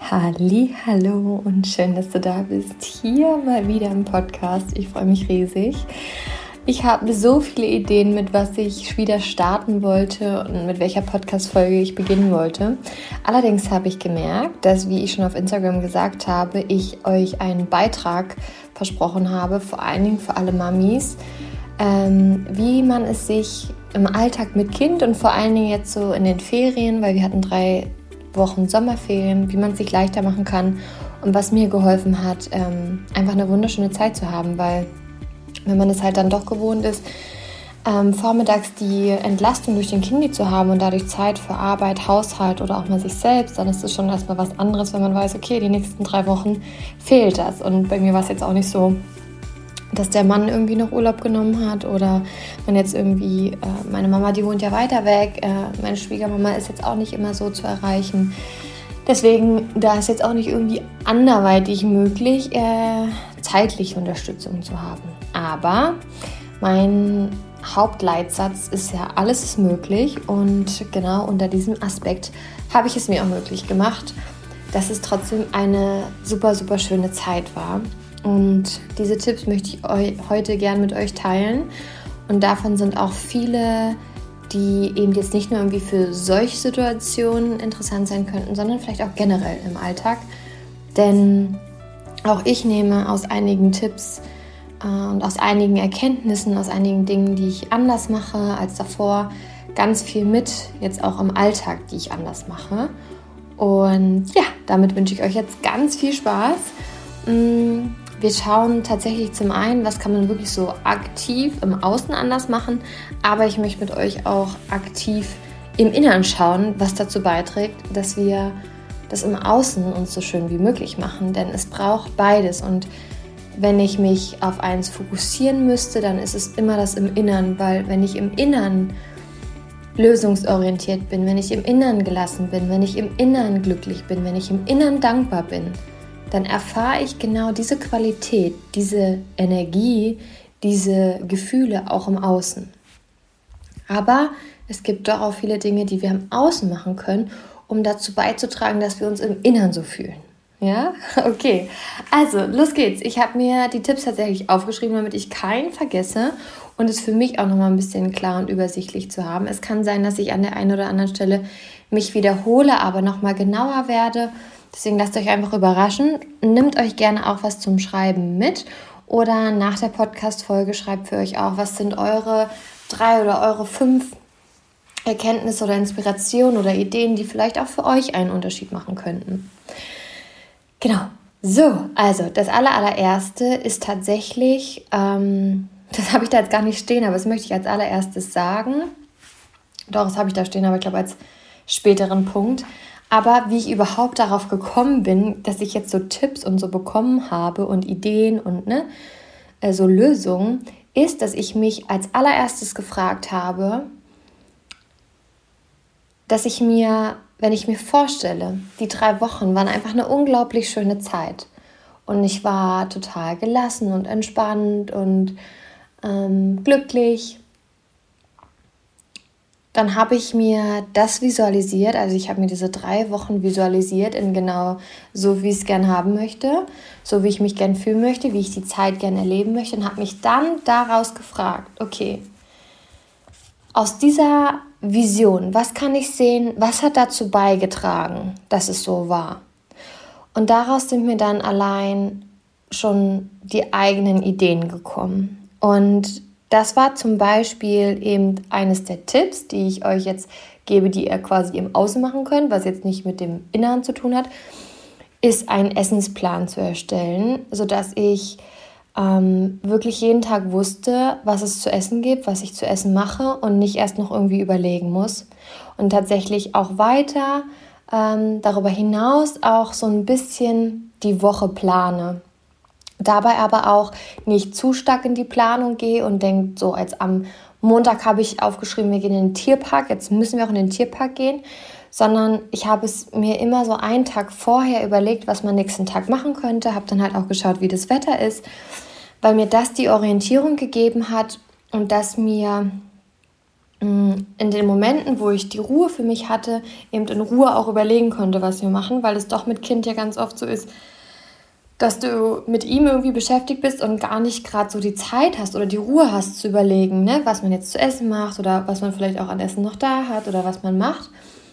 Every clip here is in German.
Halli, hallo und schön, dass du da bist. Hier mal wieder im Podcast. Ich freue mich riesig. Ich habe so viele Ideen, mit was ich wieder starten wollte und mit welcher Podcast-Folge ich beginnen wollte. Allerdings habe ich gemerkt, dass, wie ich schon auf Instagram gesagt habe, ich euch einen Beitrag versprochen habe, vor allen Dingen für alle Mamis, ähm, wie man es sich im Alltag mit Kind und vor allen Dingen jetzt so in den Ferien, weil wir hatten drei Wochen Sommerferien, wie man es sich leichter machen kann und was mir geholfen hat, ähm, einfach eine wunderschöne Zeit zu haben, weil wenn man es halt dann doch gewohnt ist, ähm, vormittags die Entlastung durch den Kindi zu haben und dadurch Zeit für Arbeit, Haushalt oder auch mal sich selbst, dann ist es schon erstmal was anderes, wenn man weiß, okay, die nächsten drei Wochen fehlt das. Und bei mir war es jetzt auch nicht so, dass der Mann irgendwie noch Urlaub genommen hat oder man jetzt irgendwie, äh, meine Mama, die wohnt ja weiter weg, äh, meine Schwiegermama ist jetzt auch nicht immer so zu erreichen. Deswegen, da ist jetzt auch nicht irgendwie anderweitig möglich, äh, zeitliche Unterstützung zu haben. Aber mein Hauptleitsatz ist ja, alles ist möglich und genau unter diesem Aspekt habe ich es mir auch möglich gemacht, dass es trotzdem eine super, super schöne Zeit war und diese Tipps möchte ich heute gern mit euch teilen. Und davon sind auch viele, die eben jetzt nicht nur irgendwie für solche Situationen interessant sein könnten, sondern vielleicht auch generell im Alltag. Denn auch ich nehme aus einigen Tipps äh, und aus einigen Erkenntnissen, aus einigen Dingen, die ich anders mache als davor, ganz viel mit, jetzt auch im Alltag, die ich anders mache. Und ja, damit wünsche ich euch jetzt ganz viel Spaß. Wir schauen tatsächlich zum einen, was kann man wirklich so aktiv im Außen anders machen, aber ich möchte mit euch auch aktiv im Inneren schauen, was dazu beiträgt, dass wir das im Außen uns so schön wie möglich machen, denn es braucht beides. Und wenn ich mich auf eins fokussieren müsste, dann ist es immer das im Inneren, weil wenn ich im Inneren lösungsorientiert bin, wenn ich im Inneren gelassen bin, wenn ich im Inneren glücklich bin, wenn ich im Inneren dankbar bin, dann erfahre ich genau diese Qualität, diese Energie, diese Gefühle auch im Außen. Aber es gibt doch auch viele Dinge, die wir im Außen machen können, um dazu beizutragen, dass wir uns im Innern so fühlen. Ja, okay. Also, los geht's. Ich habe mir die Tipps tatsächlich aufgeschrieben, damit ich keinen vergesse und es für mich auch nochmal ein bisschen klar und übersichtlich zu haben. Es kann sein, dass ich an der einen oder anderen Stelle mich wiederhole, aber nochmal genauer werde Deswegen lasst euch einfach überraschen. Nehmt euch gerne auch was zum Schreiben mit oder nach der Podcast-Folge schreibt für euch auch, was sind eure drei oder eure fünf Erkenntnisse oder Inspirationen oder Ideen, die vielleicht auch für euch einen Unterschied machen könnten. Genau. So, also das aller, allererste ist tatsächlich, ähm, das habe ich da jetzt gar nicht stehen, aber das möchte ich als allererstes sagen. Doch, das habe ich da stehen, aber ich glaube als späteren Punkt. Aber wie ich überhaupt darauf gekommen bin, dass ich jetzt so Tipps und so bekommen habe und Ideen und ne, äh, so Lösungen, ist, dass ich mich als allererstes gefragt habe, dass ich mir, wenn ich mir vorstelle, die drei Wochen waren einfach eine unglaublich schöne Zeit. Und ich war total gelassen und entspannt und ähm, glücklich dann habe ich mir das visualisiert, also ich habe mir diese drei Wochen visualisiert in genau so, wie ich es gern haben möchte, so wie ich mich gern fühlen möchte, wie ich die Zeit gern erleben möchte und habe mich dann daraus gefragt, okay, aus dieser Vision, was kann ich sehen, was hat dazu beigetragen, dass es so war? Und daraus sind mir dann allein schon die eigenen Ideen gekommen. Und das war zum Beispiel eben eines der Tipps, die ich euch jetzt gebe, die ihr quasi im Außen machen könnt, was jetzt nicht mit dem Inneren zu tun hat, ist einen Essensplan zu erstellen, sodass ich ähm, wirklich jeden Tag wusste, was es zu essen gibt, was ich zu essen mache und nicht erst noch irgendwie überlegen muss. Und tatsächlich auch weiter ähm, darüber hinaus auch so ein bisschen die Woche plane. Dabei aber auch nicht zu stark in die Planung gehe und denke, so als am Montag habe ich aufgeschrieben, wir gehen in den Tierpark, jetzt müssen wir auch in den Tierpark gehen, sondern ich habe es mir immer so einen Tag vorher überlegt, was man nächsten Tag machen könnte, habe dann halt auch geschaut, wie das Wetter ist, weil mir das die Orientierung gegeben hat und das mir mm, in den Momenten, wo ich die Ruhe für mich hatte, eben in Ruhe auch überlegen konnte, was wir machen, weil es doch mit Kind ja ganz oft so ist, dass du mit ihm irgendwie beschäftigt bist und gar nicht gerade so die Zeit hast oder die Ruhe hast zu überlegen, ne, was man jetzt zu essen macht oder was man vielleicht auch an Essen noch da hat oder was man macht.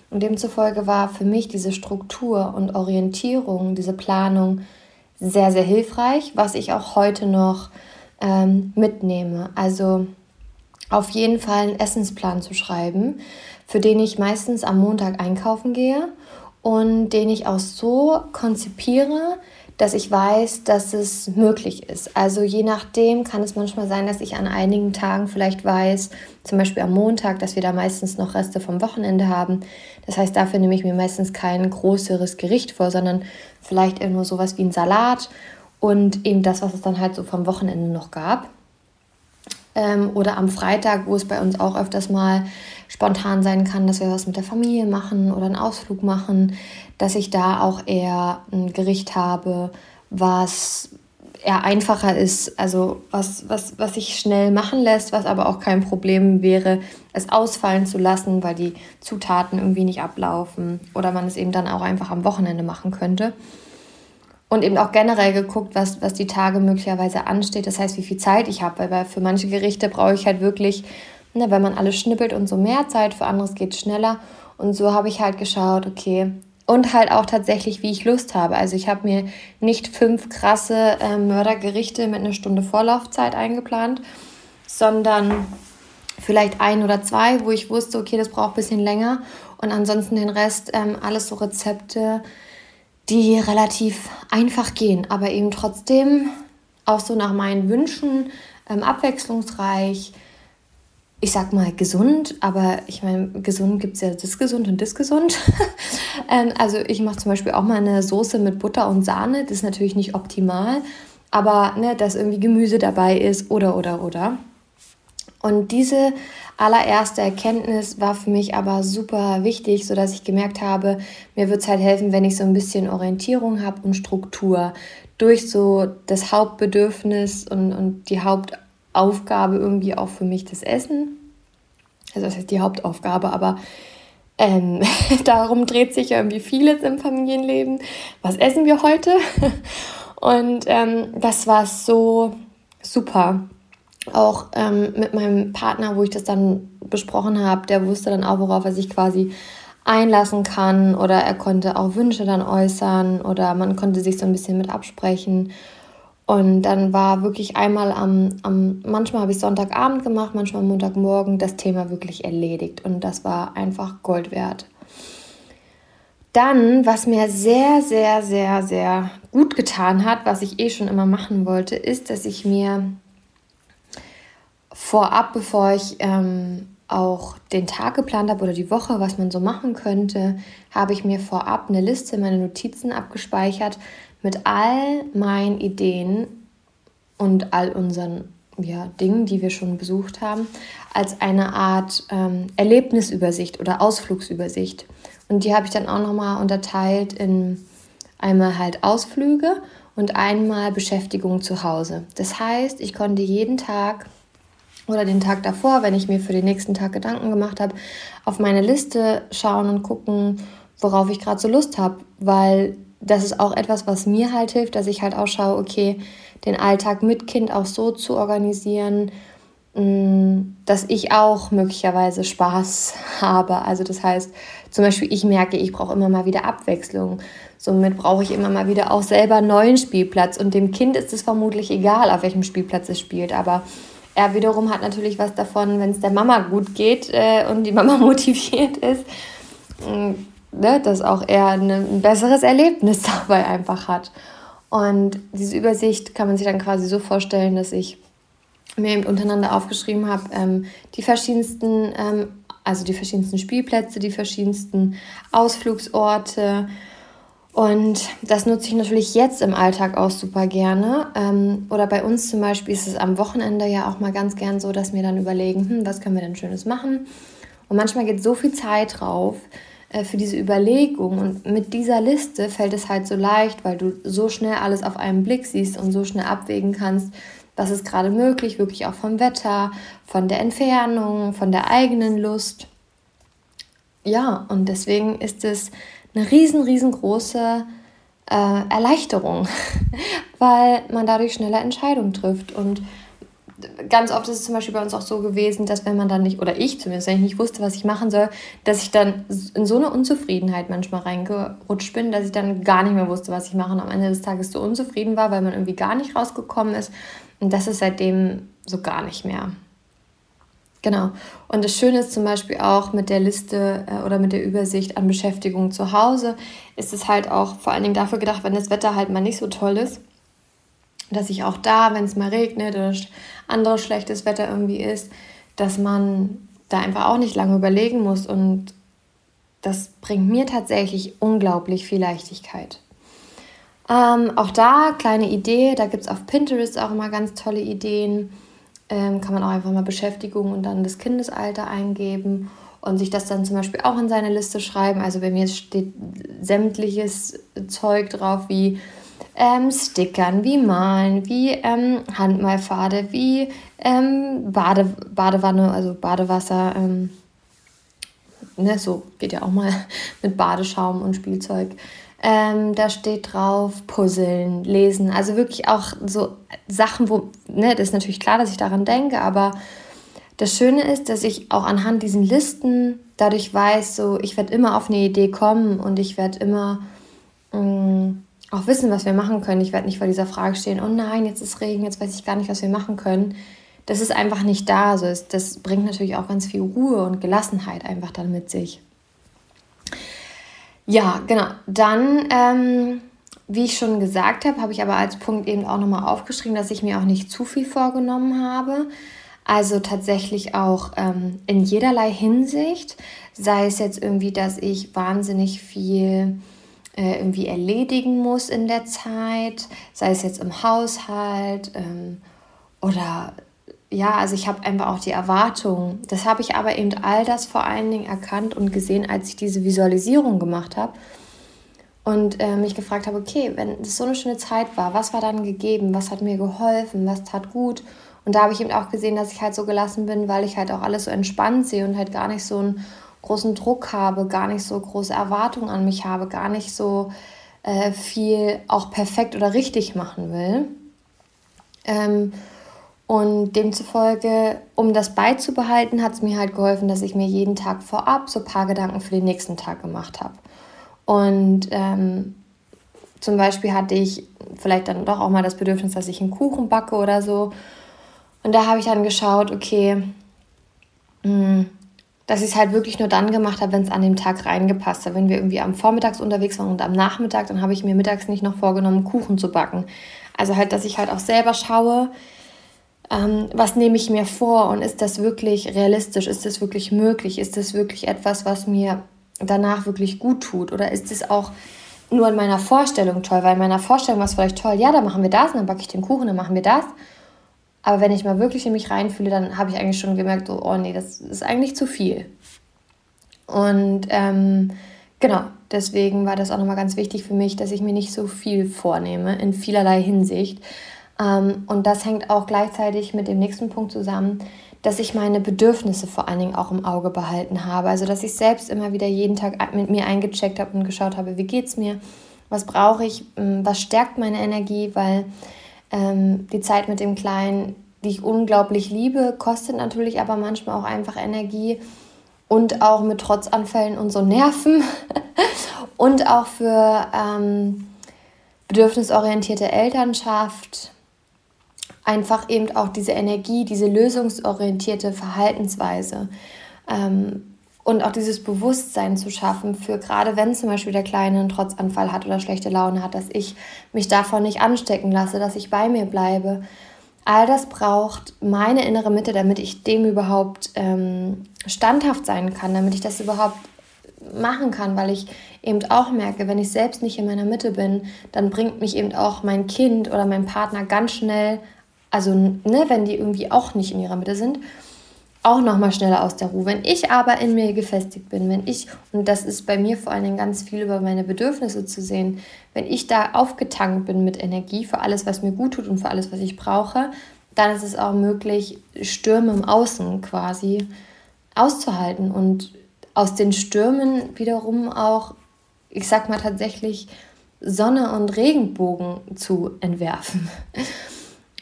Und demzufolge war für mich diese Struktur und Orientierung, diese Planung sehr, sehr hilfreich, was ich auch heute noch ähm, mitnehme. Also auf jeden Fall einen Essensplan zu schreiben, für den ich meistens am Montag einkaufen gehe und den ich auch so konzipiere, dass ich weiß, dass es möglich ist. Also je nachdem kann es manchmal sein, dass ich an einigen Tagen vielleicht weiß, zum Beispiel am Montag, dass wir da meistens noch Reste vom Wochenende haben. Das heißt, dafür nehme ich mir meistens kein größeres Gericht vor, sondern vielleicht nur sowas wie ein Salat und eben das, was es dann halt so vom Wochenende noch gab. Ähm, oder am Freitag, wo es bei uns auch öfters mal spontan sein kann, dass wir was mit der Familie machen oder einen Ausflug machen, dass ich da auch eher ein Gericht habe, was eher einfacher ist, also was, was, was sich schnell machen lässt, was aber auch kein Problem wäre, es ausfallen zu lassen, weil die Zutaten irgendwie nicht ablaufen oder man es eben dann auch einfach am Wochenende machen könnte. Und eben auch generell geguckt, was, was die Tage möglicherweise ansteht. Das heißt, wie viel Zeit ich habe, weil für manche Gerichte brauche ich halt wirklich, ne, wenn man alles schnippelt und so mehr Zeit, für anderes geht es schneller. Und so habe ich halt geschaut, okay, und halt auch tatsächlich, wie ich Lust habe. Also ich habe mir nicht fünf krasse äh, Mördergerichte mit einer Stunde Vorlaufzeit eingeplant, sondern vielleicht ein oder zwei, wo ich wusste, okay, das braucht ein bisschen länger. Und ansonsten den Rest ähm, alles so Rezepte, die relativ einfach gehen, aber eben trotzdem auch so nach meinen Wünschen ähm, abwechslungsreich ich sag mal gesund, aber ich meine, gesund gibt es ja das gesund und das gesund. ähm, also ich mache zum Beispiel auch mal eine Soße mit Butter und Sahne. Das ist natürlich nicht optimal, aber ne, dass irgendwie Gemüse dabei ist oder oder oder. Und diese allererste Erkenntnis war für mich aber super wichtig, sodass ich gemerkt habe, mir wird es halt helfen, wenn ich so ein bisschen Orientierung habe und Struktur durch so das Hauptbedürfnis und, und die Haupt Aufgabe irgendwie auch für mich das Essen. Also das heißt die Hauptaufgabe, aber ähm, darum dreht sich irgendwie vieles im Familienleben. Was essen wir heute? Und ähm, das war so super. Auch ähm, mit meinem Partner, wo ich das dann besprochen habe, der wusste dann auch, worauf er sich quasi einlassen kann oder er konnte auch Wünsche dann äußern oder man konnte sich so ein bisschen mit absprechen. Und dann war wirklich einmal am, am manchmal habe ich Sonntagabend gemacht, manchmal Montagmorgen das Thema wirklich erledigt. Und das war einfach Gold wert. Dann, was mir sehr, sehr, sehr, sehr gut getan hat, was ich eh schon immer machen wollte, ist, dass ich mir vorab, bevor ich ähm, auch den Tag geplant habe oder die Woche, was man so machen könnte, habe ich mir vorab eine Liste, meine Notizen abgespeichert mit all meinen Ideen und all unseren ja, Dingen, die wir schon besucht haben, als eine Art ähm, Erlebnisübersicht oder Ausflugsübersicht. Und die habe ich dann auch nochmal unterteilt in einmal halt Ausflüge und einmal Beschäftigung zu Hause. Das heißt, ich konnte jeden Tag oder den Tag davor, wenn ich mir für den nächsten Tag Gedanken gemacht habe, auf meine Liste schauen und gucken, worauf ich gerade so Lust habe, weil das ist auch etwas, was mir halt hilft, dass ich halt auch schaue, okay, den Alltag mit Kind auch so zu organisieren, mm, dass ich auch möglicherweise Spaß habe. Also das heißt, zum Beispiel ich merke, ich brauche immer mal wieder Abwechslung. Somit brauche ich immer mal wieder auch selber neuen Spielplatz. Und dem Kind ist es vermutlich egal, auf welchem Spielplatz es spielt. Aber er wiederum hat natürlich was davon, wenn es der Mama gut geht äh, und die Mama motiviert ist. Mm, ne, dass auch er ein besseres Erlebnis dabei einfach hat. Und diese Übersicht kann man sich dann quasi so vorstellen, dass ich mir eben untereinander aufgeschrieben habe, ähm, die verschiedensten, ähm, also die verschiedensten Spielplätze, die verschiedensten Ausflugsorte. Und das nutze ich natürlich jetzt im Alltag auch super gerne. Ähm, oder bei uns zum Beispiel ist es am Wochenende ja auch mal ganz gern so, dass wir dann überlegen, hm, was können wir denn Schönes machen? Und manchmal geht so viel Zeit drauf, äh, für diese Überlegung. Und mit dieser Liste fällt es halt so leicht, weil du so schnell alles auf einen Blick siehst und so schnell abwägen kannst, was ist gerade möglich, wirklich auch vom Wetter, von der Entfernung, von der eigenen Lust. Ja, und deswegen ist es eine riesen, riesengroße äh, Erleichterung, weil man dadurch schneller Entscheidungen trifft. Und ganz oft ist es zum Beispiel bei uns auch so gewesen, dass wenn man dann nicht, oder ich zumindest, wenn ich nicht wusste, was ich machen soll, dass ich dann in so eine Unzufriedenheit manchmal reingerutscht bin, dass ich dann gar nicht mehr wusste, was ich mache und am Ende des Tages so unzufrieden war, weil man irgendwie gar nicht rausgekommen ist. Und das ist seitdem so gar nicht mehr. Genau. Und das Schöne ist zum Beispiel auch mit der Liste äh, oder mit der Übersicht an Beschäftigung zu Hause, ist es halt auch vor allen Dingen dafür gedacht, wenn das Wetter halt mal nicht so toll ist, dass ich auch da, wenn es mal regnet oder anderes schlechtes Wetter irgendwie ist, dass man da einfach auch nicht lange überlegen muss. Und das bringt mir tatsächlich unglaublich viel Leichtigkeit. Ähm, auch da, kleine Idee, da gibt es auf Pinterest auch immer ganz tolle Ideen ähm, kann man auch einfach mal Beschäftigung und dann das Kindesalter eingeben und sich das dann zum Beispiel auch in seine Liste schreiben. Also bei mir steht sämtliches Zeug drauf wie ähm, Stickern, wie Malen, wie ähm, Handmalpfade, wie ähm, Bade, Badewanne, also Badewasser. Ähm, ne, so geht ja auch mal mit Badeschaum und Spielzeug. Ähm, da steht drauf Puzzeln, Lesen, also wirklich auch so Sachen, wo, ne, das ist natürlich klar, dass ich daran denke, aber das Schöne ist, dass ich auch anhand diesen Listen dadurch weiß, so ich werde immer auf eine Idee kommen und ich werde immer mh, mm, auch wissen, was wir machen können. Ich werde nicht vor dieser Frage stehen, oh nein, jetzt ist Regen, jetzt weiß ich gar nicht, was wir machen können. Das ist einfach nicht da. So ist, das bringt natürlich auch ganz viel Ruhe und Gelassenheit einfach dann mit sich. Ja, genau. Dann, ähm, wie ich schon gesagt habe, habe ich aber als Punkt eben auch nochmal aufgeschrieben, dass ich mir auch nicht zu viel vorgenommen habe. Also tatsächlich auch ähm, in jederlei Hinsicht, sei es jetzt irgendwie, dass ich wahnsinnig viel äh, irgendwie erledigen muss in der Zeit, sei es jetzt im Haushalt ähm, oder ja, also ich habe einfach auch die Erwartung. Das habe ich aber eben all das vor allen Dingen erkannt und gesehen, als ich diese Visualisierung gemacht habe und äh, mich gefragt habe, okay, wenn es so eine schöne Zeit war, was war dann gegeben, was hat mir geholfen, was tat gut? Und da habe ich eben auch gesehen, dass ich halt so gelassen bin, weil ich halt auch alles so entspannt sehe und halt gar nicht so einen großen Druck habe, gar nicht so große Erwartungen an mich habe, gar nicht so äh, viel auch perfekt oder richtig machen will. Ähm, und demzufolge, um das beizubehalten, hat es mir halt geholfen, dass ich mir jeden Tag vorab so ein paar Gedanken für den nächsten Tag gemacht habe. Und ähm, zum Beispiel hatte ich vielleicht dann doch auch mal das Bedürfnis, dass ich einen Kuchen backe oder so. Und da habe ich dann geschaut, okay, hm, dass ich es halt wirklich nur dann gemacht habe, wenn es an dem Tag reingepasst hat. Wenn wir irgendwie am Vormittags unterwegs waren und am Nachmittag, dann habe ich mir mittags nicht noch vorgenommen, Kuchen zu backen. Also halt, dass ich halt auch selber schaue, ähm, was nehme ich mir vor? Und ist das wirklich realistisch, ist das wirklich möglich, ist das wirklich etwas, was mir danach wirklich gut tut? Oder ist es auch nur in meiner Vorstellung toll, weil in meiner Vorstellung war es vielleicht toll, ja, dann machen wir das, und dann backe ich den Kuchen, dann machen wir das. Aber wenn ich mal wirklich in mich reinfühle, dann habe ich eigentlich schon gemerkt, oh, oh nee, das ist eigentlich zu viel. Und ähm, genau, deswegen war das auch nochmal ganz wichtig für mich, dass ich mir nicht so viel vornehme in vielerlei Hinsicht, und das hängt auch gleichzeitig mit dem nächsten Punkt zusammen, dass ich meine Bedürfnisse vor allen Dingen auch im Auge behalten habe. Also dass ich selbst immer wieder jeden Tag mit mir eingecheckt habe und geschaut habe, wie geht es mir, was brauche ich, ähm, was stärkt meine Energie, weil ähm, die Zeit mit dem Kleinen, die ich unglaublich liebe, kostet natürlich aber manchmal auch einfach Energie und auch mit Trotzanfällen und so Nerven und auch für ähm, bedürfnisorientierte Elternschaft einfach eben auch diese Energie, diese lösungsorientierte Verhaltensweise ähm, und auch dieses Bewusstsein zu schaffen für gerade wenn zum Beispiel der Kleine einen Trotzanfall hat oder schlechte Laune hat, dass ich mich davon nicht anstecken lasse, dass ich bei mir bleibe. All das braucht meine innere Mitte, damit ich dem überhaupt ähm, standhaft sein kann, damit ich das überhaupt machen kann, weil ich eben auch merke, wenn ich selbst nicht in meiner Mitte bin, dann bringt mich eben auch mein Kind oder mein Partner ganz schnell also ne, wenn die irgendwie auch nicht in ihrer Mitte sind, auch nochmal schneller aus der Ruhe. Wenn ich aber in mir gefestigt bin, wenn ich, und das ist bei mir vor allen Dingen ganz viel über meine Bedürfnisse zu sehen, wenn ich da aufgetankt bin mit Energie für alles, was mir gut tut und für alles, was ich brauche, dann ist es auch möglich, Stürme im Außen quasi auszuhalten und aus den Stürmen wiederum auch, ich sag mal tatsächlich, Sonne und Regenbogen zu entwerfen.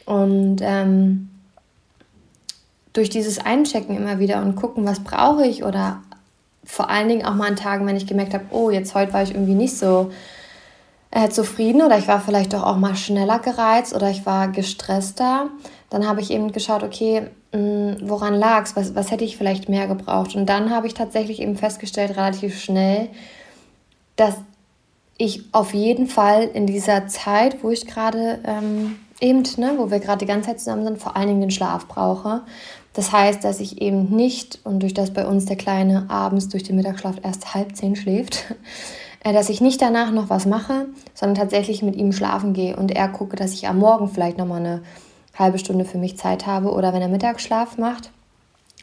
Und ähm, durch dieses Einchecken immer wieder und gucken, was brauche ich oder vor allen Dingen auch mal an Tagen, wenn ich gemerkt habe, oh, jetzt heute war ich irgendwie nicht so äh, zufrieden oder ich war vielleicht doch auch mal schneller gereizt oder ich war gestresster, dann habe ich eben geschaut, okay, mh, hm, woran lag es, was, was hätte ich vielleicht mehr gebraucht. Und dann habe ich tatsächlich eben festgestellt, relativ schnell, dass ich auf jeden Fall in dieser Zeit, wo ich gerade ähm, eben, ne, wo wir gerade die ganze Zeit zusammen sind, vor allen Dingen den Schlaf brauche. Das heißt, dass ich eben nicht, und durch das bei uns der Kleine abends durch den Mittagsschlaf erst halb zehn schläft, äh, dass ich nicht danach noch was mache, sondern tatsächlich mit ihm schlafen gehe und er gucke, dass ich am Morgen vielleicht nochmal eine halbe Stunde für mich Zeit habe oder wenn er Mittagsschlaf macht.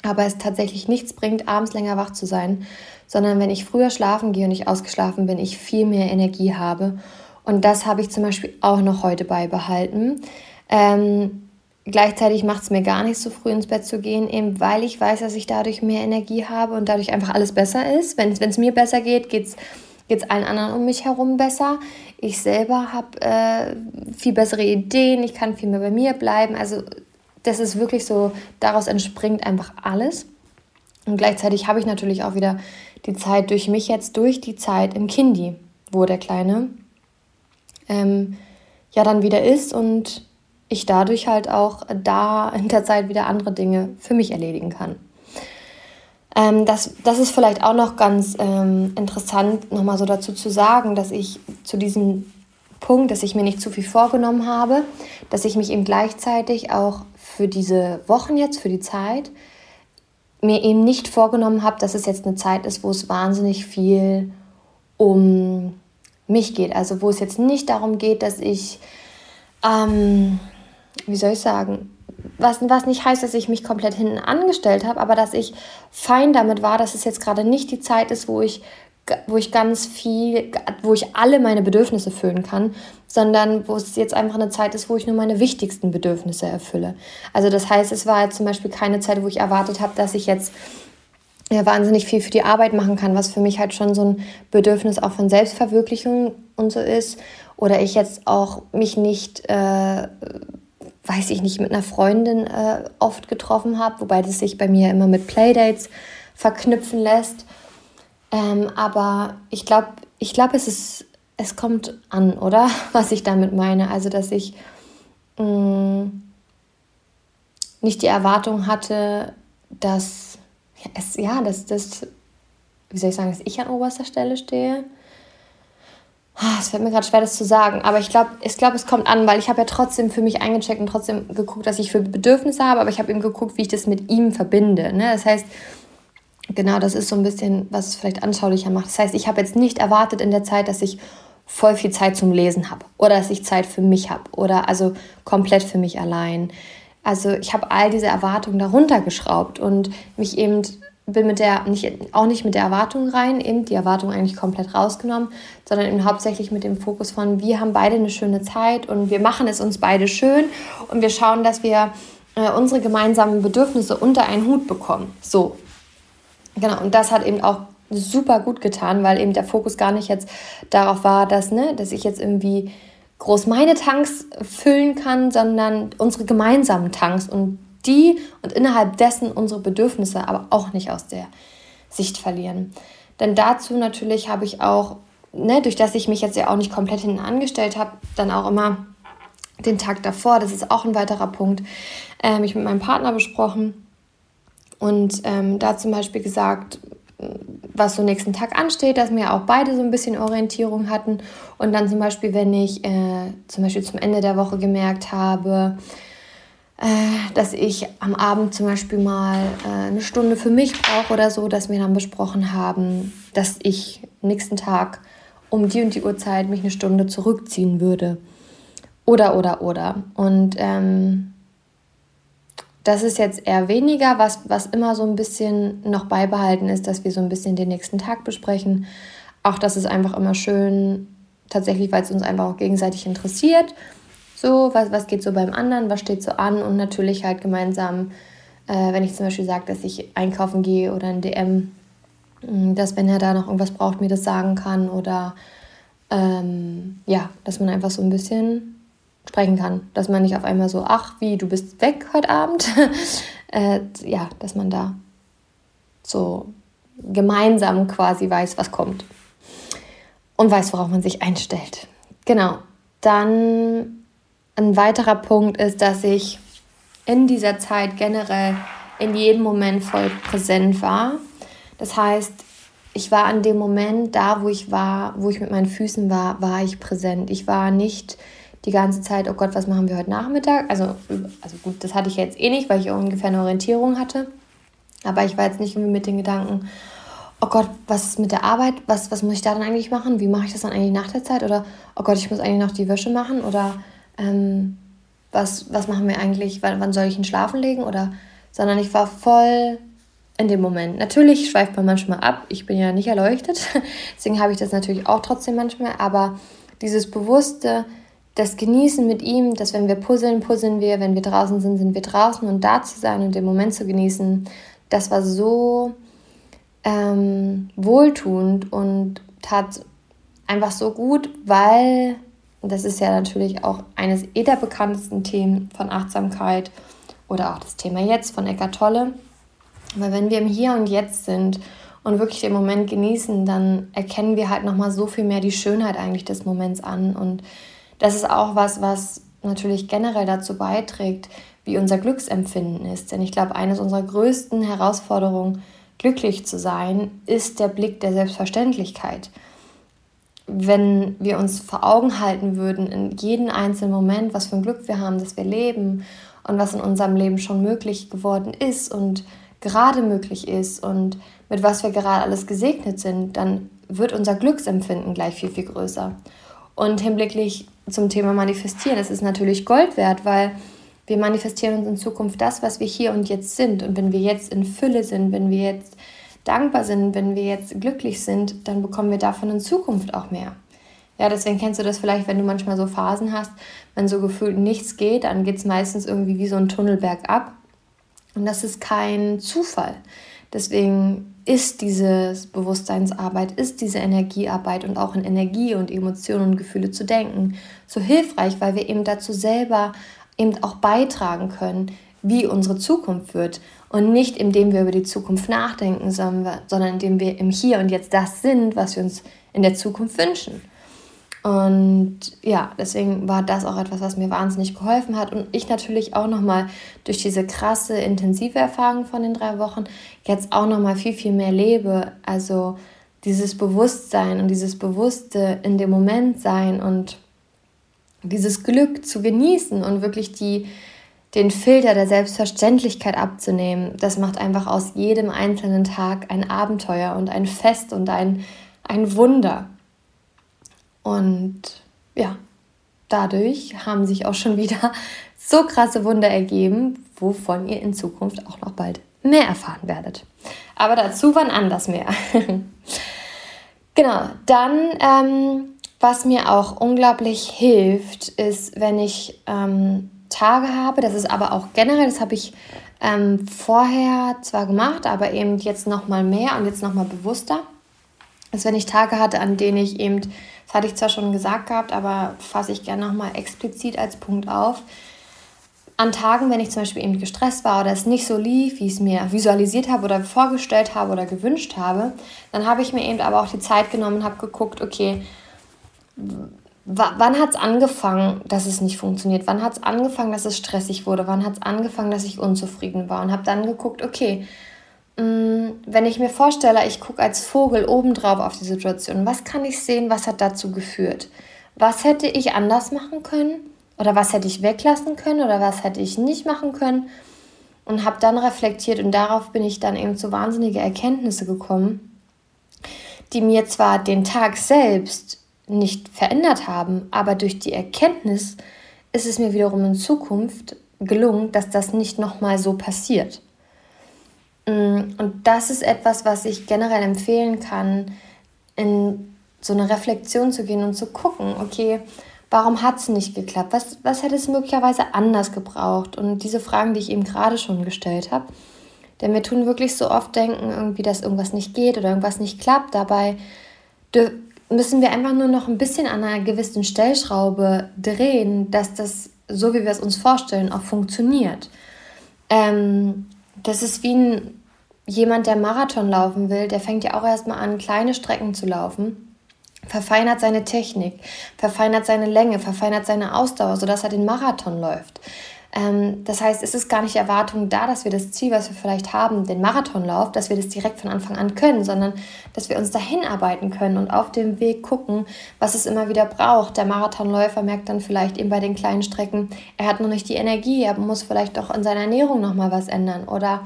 Aber es tatsächlich nichts bringt, abends länger wach zu sein, sondern wenn ich früher schlafen gehe und ich ausgeschlafen bin, ich viel mehr Energie habe. Und das habe ich zum Beispiel auch noch heute beibehalten. Ähm, gleichzeitig macht es mir gar nicht so früh ins Bett zu gehen, eben weil ich weiß, dass ich dadurch mehr Energie habe und dadurch einfach alles besser ist. Wenn es mir besser geht, geht es geht allen anderen um mich herum besser. Ich selber habe äh, viel bessere Ideen, ich kann viel mehr bei mir bleiben. Also das ist wirklich so, daraus entspringt einfach alles. Und gleichzeitig habe ich natürlich auch wieder die Zeit durch mich jetzt, durch die Zeit im Kindi, wo der Kleine ähm, ja dann wieder ist und ich dadurch halt auch da in der Zeit wieder andere Dinge für mich erledigen kann. Ähm, das, das ist vielleicht auch noch ganz ähm, interessant, nochmal so dazu zu sagen, dass ich zu diesem Punkt, dass ich mir nicht zu viel vorgenommen habe, dass ich mich eben gleichzeitig auch für diese Wochen jetzt, für die Zeit, mir eben nicht vorgenommen habe, dass es jetzt eine Zeit ist, wo es wahnsinnig viel um mich geht. Also wo es jetzt nicht darum geht, dass ich, ähm, wie soll ich sagen, was, was nicht heißt, dass ich mich komplett hinten angestellt habe, aber dass ich fein damit war, dass es jetzt gerade nicht die Zeit ist, wo ich, wo ich ganz viel, wo ich alle meine Bedürfnisse füllen kann, sondern wo es jetzt einfach eine Zeit ist, wo ich nur meine wichtigsten Bedürfnisse erfülle. Also das heißt, es war jetzt zum Beispiel keine Zeit, wo ich erwartet habe, dass ich jetzt wahnsinnig viel für die Arbeit machen kann, was für mich halt schon so ein Bedürfnis auch von Selbstverwirklichung und so ist. Oder ich jetzt auch mich nicht äh, weiß ich nicht, mit einer Freundin äh, oft getroffen habe, wobei das sich bei mir immer mit Playdates verknüpfen lässt. Ähm, aber ich glaube, ich glaube, es es kommt an, oder? Was ich damit meine. Also, dass ich mh, mm, nicht die Erwartung hatte, dass es, ja, dass das, wie soll ich sagen, dass ich an oberster Stelle stehe. Ah, es fällt mir gerade schwer, das zu sagen, aber ich glaube, ich glaub, es kommt an, weil ich habe ja trotzdem für mich eingecheckt und trotzdem geguckt, dass ich für Bedürfnisse habe, aber ich habe eben geguckt, wie ich das mit ihm verbinde. Ne? Das heißt, genau, das ist so ein bisschen, was es vielleicht anschaulicher macht. Das heißt, ich habe jetzt nicht erwartet in der Zeit, dass ich voll viel Zeit zum Lesen habe oder dass ich Zeit für mich habe oder also komplett für mich allein. Also ich habe all diese Erwartungen darunter geschraubt und mich eben bin mit der, nicht, auch nicht mit der Erwartung rein, eben die Erwartung eigentlich komplett rausgenommen, sondern eben hauptsächlich mit dem Fokus von, wir haben beide eine schöne Zeit und wir machen es uns beide schön und wir schauen, dass wir äh, unsere gemeinsamen Bedürfnisse unter einen Hut bekommen. So. Genau, und das hat eben auch super gut getan, weil eben der Fokus gar nicht jetzt darauf war, dass, ne, dass ich jetzt irgendwie groß meine Tanks füllen kann, sondern unsere gemeinsamen Tanks und die und innerhalb dessen unsere Bedürfnisse aber auch nicht aus der Sicht verlieren. Denn dazu natürlich habe ich auch, ne, durch das ich mich jetzt ja auch nicht komplett hinten angestellt habe, dann auch immer den Tag davor, das ist auch ein weiterer Punkt, äh, mich mit meinem Partner besprochen und ähm, da zum Beispiel gesagt, was so nächsten Tag ansteht, dass wir auch beide so ein bisschen Orientierung hatten und dann zum Beispiel, wenn ich äh, zum Beispiel zum Ende der Woche gemerkt habe, äh, dass ich am Abend zum Beispiel mal äh, eine Stunde für mich brauche oder so, dass wir dann besprochen haben, dass ich nächsten Tag um die und die Uhrzeit mich eine Stunde zurückziehen würde. Oder, oder, oder. Und ähm, das ist jetzt eher weniger, was, was immer so ein bisschen noch beibehalten ist, dass wir so ein bisschen den nächsten Tag besprechen. Auch das ist einfach immer schön, tatsächlich, weil es uns einfach auch gegenseitig interessiert. So, was, was geht so beim anderen, was steht so an? Und natürlich halt gemeinsam, äh, wenn ich zum Beispiel sage, dass ich einkaufen gehe oder ein DM, mm, dass wenn er da noch irgendwas braucht, mir das sagen kann oder ähm, ja, dass man einfach so ein bisschen sprechen kann, dass man nicht auf einmal so, ach, wie, du bist weg heute Abend, äh, ja, dass man da so gemeinsam quasi weiß, was kommt und weiß, worauf man sich einstellt. Genau. Dann ein weiterer Punkt ist, dass ich in dieser Zeit generell in jedem Moment voll präsent war. Das heißt, ich war an dem Moment da, wo ich war, wo ich mit meinen Füßen war, war ich präsent. Ich war nicht die ganze Zeit, oh Gott, was machen wir heute Nachmittag? Also, also gut, das hatte ich jetzt eh nicht, weil ich ungefähr eine Orientierung hatte. Aber ich war jetzt nicht mit den Gedanken, oh Gott, was ist mit der Arbeit? Was, was muss ich da dann eigentlich machen? Wie mache ich das dann eigentlich nach der Zeit? Oder, oh Gott, ich muss eigentlich noch die Wäsche machen? Oder, ähm, was, was machen wir eigentlich? Wann, wann soll ich ihn schlafen legen? Oder, sondern ich war voll in dem Moment. Natürlich schweift man manchmal ab. Ich bin ja nicht erleuchtet. Deswegen habe ich das natürlich auch trotzdem manchmal. Aber dieses bewusste, das Genießen mit ihm, dass wenn wir puzzeln, puzzeln wir, wenn wir draußen sind, sind wir draußen und da zu sein und den Moment zu genießen, das war so ähm, wohltuend und tat einfach so gut, weil das ist ja natürlich auch eines eh der bekanntesten Themen von Achtsamkeit oder auch das Thema jetzt von Eckart Tolle. Weil wenn wir im Hier und Jetzt sind und wirklich den Moment genießen, dann erkennen wir halt nochmal so viel mehr die Schönheit eigentlich des Moments an. Und das ist auch was, was natürlich generell dazu beiträgt, wie unser Glücksempfinden ist. Denn ich glaube, eines unserer größten Herausforderungen glücklich zu sein, ist der Blick der Selbstverständlichkeit. Wenn wir uns vor Augen halten würden, in jedem einzelnen Moment, was für ein Glück wir haben, dass wir leben und was in unserem Leben schon möglich geworden ist und gerade möglich ist und mit was wir gerade alles gesegnet sind, dann wird unser Glücksempfinden gleich viel, viel größer. Und hinblicklich zum Thema Manifestieren, es ist natürlich Gold wert, weil wir manifestieren uns in Zukunft das, was wir hier und jetzt sind. Und wenn wir jetzt in Fülle sind, wenn wir jetzt dankbar sind, wenn wir jetzt glücklich sind, dann bekommen wir davon in Zukunft auch mehr. Ja, deswegen kennst du das vielleicht, wenn du manchmal so Phasen hast, wenn so gefühlt nichts geht, dann geht es meistens irgendwie wie so ein Tunnel bergab. Und das ist kein Zufall. Deswegen ist diese Bewusstseinsarbeit, ist diese Energiearbeit und auch in Energie und Emotionen und Gefühle zu denken so hilfreich, weil wir eben dazu selber eben auch beitragen können, wie unsere Zukunft wird. Und nicht indem wir über die Zukunft nachdenken, sondern indem wir im Hier und Jetzt das sind, was wir uns in der Zukunft wünschen. Und ja, deswegen war das auch etwas, was mir wahnsinnig geholfen hat. Und ich natürlich auch nochmal durch diese krasse, intensive Erfahrung von den drei Wochen jetzt auch nochmal viel, viel mehr lebe. Also dieses Bewusstsein und dieses Bewusste in dem Moment sein und dieses Glück zu genießen und wirklich die, den Filter der Selbstverständlichkeit abzunehmen, das macht einfach aus jedem einzelnen Tag ein Abenteuer und ein Fest und ein, ein Wunder. Und ja, dadurch haben sich auch schon wieder so krasse Wunder ergeben, wovon ihr in Zukunft auch noch bald mehr erfahren werdet. Aber dazu wann anders mehr. genau, dann ähm, was mir auch unglaublich hilft, ist, wenn ich ähm, Tage habe, das ist aber auch generell, das habe ich ähm, vorher zwar gemacht, aber eben jetzt nochmal mehr und jetzt nochmal bewusster, ist, wenn ich Tage hatte, an denen ich eben, das hatte ich zwar schon gesagt gehabt, aber fasse ich gerne nochmal explizit als Punkt auf, an Tagen, wenn ich zum Beispiel eben gestresst war oder es nicht so lief, wie ich es mir visualisiert habe oder vorgestellt habe oder gewünscht habe, dann habe ich mir eben aber auch die Zeit genommen und habe geguckt, okay, wann hat es angefangen, dass es nicht funktioniert? Wann hat es angefangen, dass es stressig wurde? Wann hat es angefangen, dass ich unzufrieden war? Und habe dann geguckt, okay, mm, wenn ich mir vorstelle, ich gucke als Vogel obendrauf auf die Situation, was kann ich sehen, was hat dazu geführt? Was hätte ich anders machen können? Oder was hätte ich weglassen können? Oder was hätte ich nicht machen können? Und habe dann reflektiert und darauf bin ich dann eben zu wahnsinnige Erkenntnisse gekommen, die mir zwar den Tag selbst nicht verändert haben, aber durch die Erkenntnis ist es mir wiederum in Zukunft gelungen, dass das nicht nochmal so passiert. Mm, und das ist etwas, was ich generell empfehlen kann, in so eine Reflexion zu gehen und zu gucken, okay, Warum hat es nicht geklappt? Was, was hätte es möglicherweise anders gebraucht? Und diese Fragen, die ich eben gerade schon gestellt habe. Denn wir tun wirklich so oft denken, irgendwie, dass irgendwas nicht geht oder irgendwas nicht klappt. Dabei müssen wir einfach nur noch ein bisschen an einer gewissen Stellschraube drehen, dass das, so wie wir es uns vorstellen, auch funktioniert. Ähm, das ist wie ein, jemand, der Marathon laufen will, der fängt ja auch erstmal an, kleine Strecken zu laufen, verfeinert seine Technik, verfeinert seine Länge, verfeinert seine Ausdauer, sodass er den Marathon läuft. Ähm, das heißt, es ist gar nicht Erwartung da, dass wir das Ziel, was wir vielleicht haben, den Marathonlauf, dass wir das direkt von Anfang an können, sondern dass wir uns dahin arbeiten können und auf dem Weg gucken, was es immer wieder braucht. Der Marathonläufer merkt dann vielleicht eben bei den kleinen Strecken, er hat noch nicht die Energie, er muss vielleicht auch in seiner Ernährung nochmal was ändern oder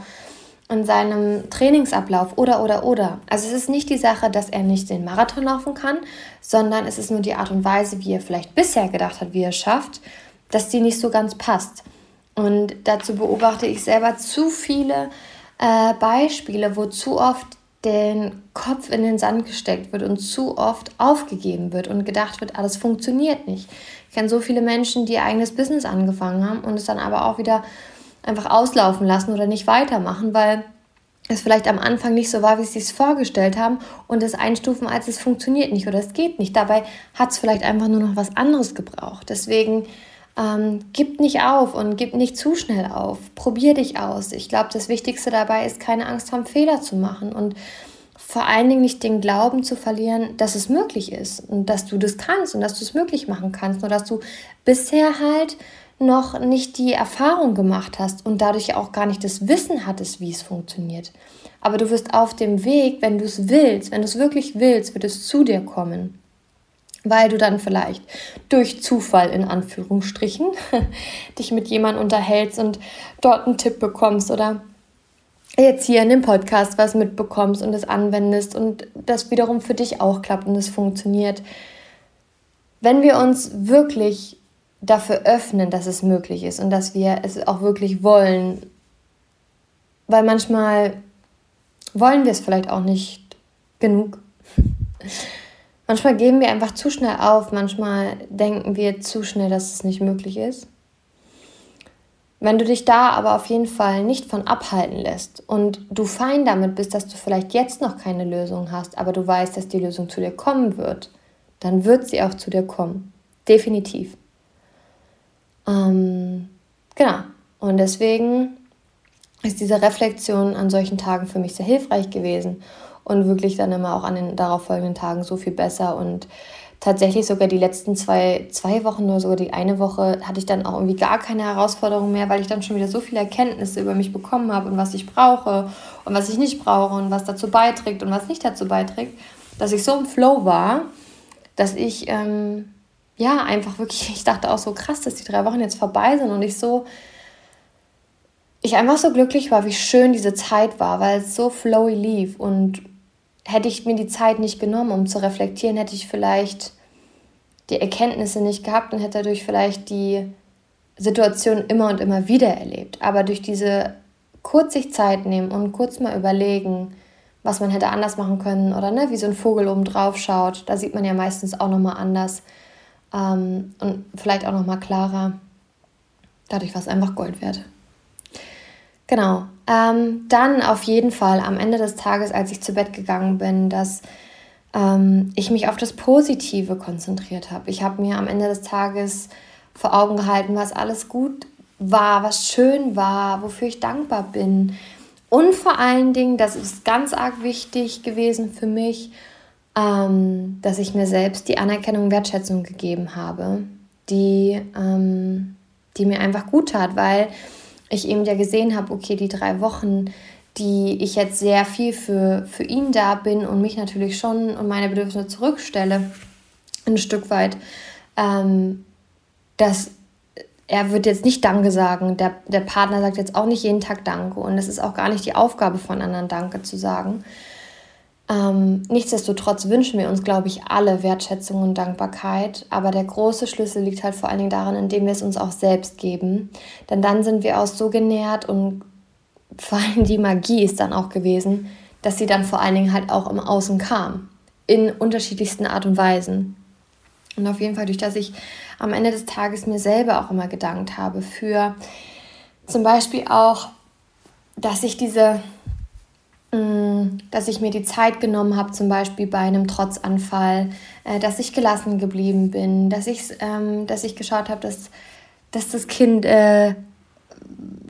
in seinem Trainingsablauf oder oder oder. Also es ist nicht die Sache, dass er nicht den Marathon laufen kann, sondern es ist nur die Art und Weise, wie er vielleicht bisher gedacht hat, wie er es schafft, dass die nicht so ganz passt. Und dazu beobachte ich selber zu viele äh, Beispiele, wo zu oft den Kopf in den Sand gesteckt wird und zu oft aufgegeben wird und gedacht wird, alles funktioniert nicht. Ich kenne so viele Menschen, die ihr eigenes Business angefangen haben und es dann aber auch wieder einfach auslaufen lassen oder nicht weitermachen, weil es vielleicht am Anfang nicht so war, wie sie es vorgestellt haben und es einstufen, als es funktioniert nicht oder es geht nicht. Dabei hat es vielleicht einfach nur noch was anderes gebraucht. Deswegen ähm, gib nicht auf und gib nicht zu schnell auf. Probier dich aus. Ich glaube, das Wichtigste dabei ist, keine Angst haben, Fehler zu machen und vor allen Dingen nicht den Glauben zu verlieren, dass es möglich ist und dass du das kannst und dass du es möglich machen kannst, nur dass du bisher halt noch nicht die Erfahrung gemacht hast und dadurch auch gar nicht das Wissen hattest, wie es funktioniert. Aber du wirst auf dem Weg, wenn du es willst, wenn du es wirklich willst, wird es zu dir kommen weil du dann vielleicht durch Zufall in Anführungsstrichen dich mit jemandem unterhältst und dort einen Tipp bekommst oder jetzt hier in dem Podcast was mitbekommst und es anwendest und das wiederum für dich auch klappt und es funktioniert. Wenn wir uns wirklich dafür öffnen, dass es möglich ist und dass wir es auch wirklich wollen, weil manchmal wollen wir es vielleicht auch nicht genug. Manchmal geben wir einfach zu schnell auf, manchmal denken wir zu schnell, dass es nicht möglich ist. Wenn du dich da aber auf jeden Fall nicht von abhalten lässt und du fein damit bist, dass du vielleicht jetzt noch keine Lösung hast, aber du weißt, dass die Lösung zu dir kommen wird, dann wird sie auch zu dir kommen. Definitiv. Ähm, genau. Und deswegen ist diese Reflexion an solchen Tagen für mich sehr hilfreich gewesen und wirklich dann immer auch an den darauffolgenden Tagen so viel besser. Und tatsächlich sogar die letzten zwei, zwei Wochen oder sogar die eine Woche hatte ich dann auch irgendwie gar keine Herausforderung mehr, weil ich dann schon wieder so viele Erkenntnisse über mich bekommen habe und was ich brauche und was ich nicht brauche und was dazu beiträgt und was nicht dazu beiträgt, dass ich so im Flow war, dass ich ähm, ja einfach wirklich, ich dachte auch so krass, dass die drei Wochen jetzt vorbei sind und ich so ich einfach so glücklich war, wie schön diese Zeit war, weil es so flowy lief und hätte ich mir die Zeit nicht genommen, um zu reflektieren, hätte ich vielleicht die Erkenntnisse nicht gehabt und hätte dadurch vielleicht die Situation immer und immer wieder erlebt. Aber durch diese kurz sich Zeit nehmen und kurz mal überlegen, was man hätte anders machen können oder ne, wie so ein Vogel oben drauf schaut, da sieht man ja meistens auch nochmal anders ähm, und vielleicht auch nochmal klarer. Dadurch war es einfach Gold wert. Genau. Ähm, dann auf jeden Fall am Ende des Tages, als ich zu Bett gegangen bin, dass ähm, ich mich auf das Positive konzentriert habe. Ich habe mir am Ende des Tages vor Augen gehalten, was alles gut war, was schön war, wofür ich dankbar bin. Und vor allen Dingen, das ist ganz arg wichtig gewesen für mich, ähm, dass ich mir selbst die Anerkennung und Wertschätzung gegeben habe, die, ähm, die mir einfach gut tat, weil ich eben ja gesehen habe, okay, die drei Wochen, die ich jetzt sehr viel für, für ihn da bin und mich natürlich schon und meine Bedürfnisse zurückstelle, ein Stück weit, ähm, dass er wird jetzt nicht Danke sagen. Der, der Partner sagt jetzt auch nicht jeden Tag Danke. Und es ist auch gar nicht die Aufgabe von anderen Danke zu sagen. Ähm, nichtsdestotrotz wünschen wir uns, glaube ich, alle Wertschätzung und Dankbarkeit. Aber der große Schlüssel liegt halt vor allen Dingen darin, indem wir es uns auch selbst geben. Denn dann sind wir auch so genährt und vor allem die Magie ist dann auch gewesen, dass sie dann vor allen Dingen halt auch im Außen kam. In unterschiedlichsten Art und Weisen. Und auf jeden Fall, durch dass ich am Ende des Tages mir selber auch immer gedankt habe für zum Beispiel auch, dass ich diese, dass ich mir die Zeit genommen habe, zum Beispiel bei einem Trotzanfall, äh, dass ich gelassen geblieben bin, dass ich, ähm, dass ich geschaut habe, dass, dass das Kind äh,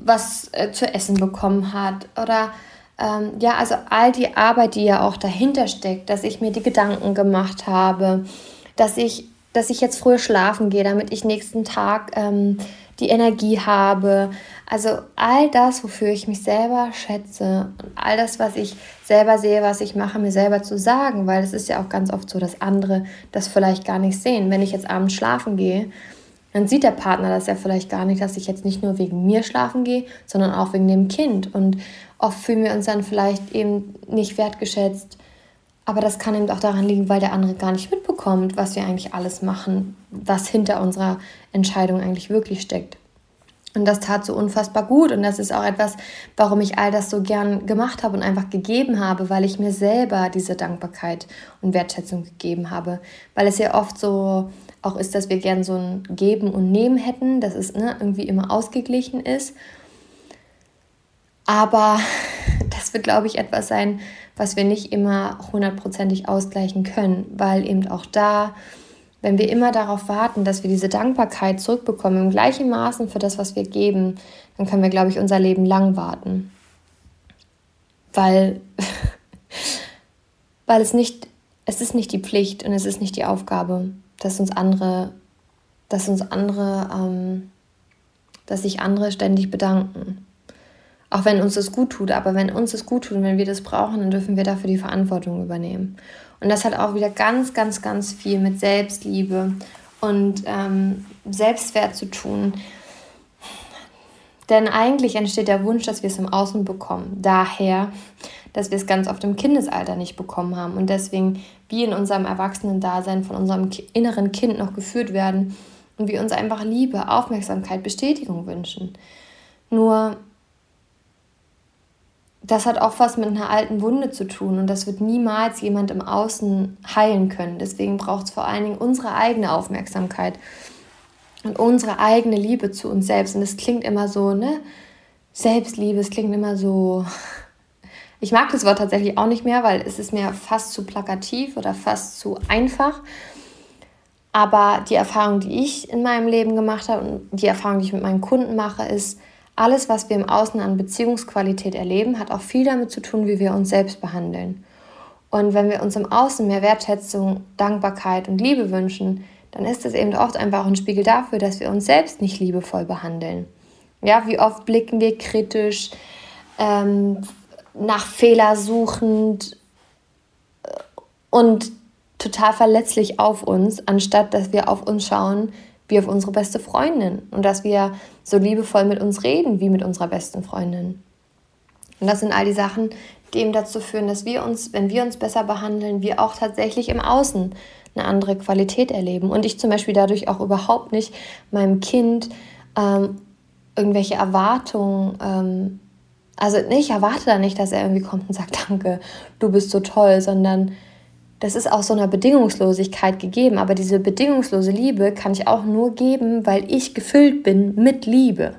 was äh, zu essen bekommen hat. Oder ähm, ja, also all die Arbeit, die ja auch dahinter steckt, dass ich mir die Gedanken gemacht habe, dass ich, dass ich jetzt früher schlafen gehe, damit ich nächsten Tag ähm, die Energie habe. Also all das, wofür ich mich selber schätze und all das, was ich selber sehe, was ich mache, mir selber zu sagen, weil es ist ja auch ganz oft so, dass andere das vielleicht gar nicht sehen. Wenn ich jetzt abends schlafen gehe, dann sieht der Partner das ja vielleicht gar nicht, dass ich jetzt nicht nur wegen mir schlafen gehe, sondern auch wegen dem Kind. Und oft fühlen wir uns dann vielleicht eben nicht wertgeschätzt. Aber das kann eben auch daran liegen, weil der andere gar nicht mitbekommt, was wir eigentlich alles machen, was hinter unserer Entscheidung eigentlich wirklich steckt. Und das tat so unfassbar gut. Und das ist auch etwas, warum ich all das so gern gemacht habe und einfach gegeben habe, weil ich mir selber diese Dankbarkeit und Wertschätzung gegeben habe. Weil es ja oft so auch ist, dass wir gern so ein Geben und Nehmen hätten, dass es ne, irgendwie immer ausgeglichen ist. Aber das wird, glaube ich, etwas sein, was wir nicht immer hundertprozentig ausgleichen können, weil eben auch da, wenn wir immer darauf warten, dass wir diese Dankbarkeit zurückbekommen, im gleichen Maßen für das, was wir geben, dann können wir, glaube ich, unser Leben lang warten. Weil, weil es nicht, es ist nicht die Pflicht und es ist nicht die Aufgabe, dass uns andere, dass uns andere, ähm, dass sich andere ständig bedanken. Auch wenn uns das gut tut, aber wenn uns das gut tut und wenn wir das brauchen, dann dürfen wir dafür die Verantwortung übernehmen. Und das hat auch wieder ganz, ganz, ganz viel mit Selbstliebe und ähm, Selbstwert zu tun. Denn eigentlich entsteht der Wunsch, dass wir es im Außen bekommen. Daher, dass wir es ganz oft im Kindesalter nicht bekommen haben und deswegen wie in unserem Erwachsenen-Dasein von unserem inneren Kind noch geführt werden und wir uns einfach Liebe, Aufmerksamkeit, Bestätigung wünschen. Nur das hat auch was mit einer alten Wunde zu tun und das wird niemals jemand im Außen heilen können. Deswegen braucht es vor allen Dingen unsere eigene Aufmerksamkeit und unsere eigene Liebe zu uns selbst. Und es klingt immer so, ne? Selbstliebe, es klingt immer so. Ich mag das Wort tatsächlich auch nicht mehr, weil es ist mir fast zu plakativ oder fast zu einfach. Aber die Erfahrung, die ich in meinem Leben gemacht habe und die Erfahrung, die ich mit meinen Kunden mache, ist, alles, was wir im Außen an Beziehungsqualität erleben, hat auch viel damit zu tun, wie wir uns selbst behandeln. Und wenn wir uns im Außen mehr Wertschätzung, Dankbarkeit und Liebe wünschen, dann ist das eben oft einfach ein Spiegel dafür, dass wir uns selbst nicht liebevoll behandeln. Ja, wie oft blicken wir kritisch, ähm, nach Fehler suchend äh, und total verletzlich auf uns, anstatt dass wir auf uns schauen, wie auf unsere beste Freundin und dass wir so liebevoll mit uns reden wie mit unserer besten Freundin. Und das sind all die Sachen, die eben dazu führen, dass wir uns, wenn wir uns besser behandeln, wir auch tatsächlich im Außen eine andere Qualität erleben. Und ich zum Beispiel dadurch auch überhaupt nicht meinem Kind ähm, irgendwelche Erwartungen, ähm, also ich erwarte da nicht, dass er irgendwie kommt und sagt, danke, du bist so toll, sondern das ist aus so einer Bedingungslosigkeit gegeben. Aber diese bedingungslose Liebe kann ich auch nur geben, weil ich gefüllt bin mit Liebe.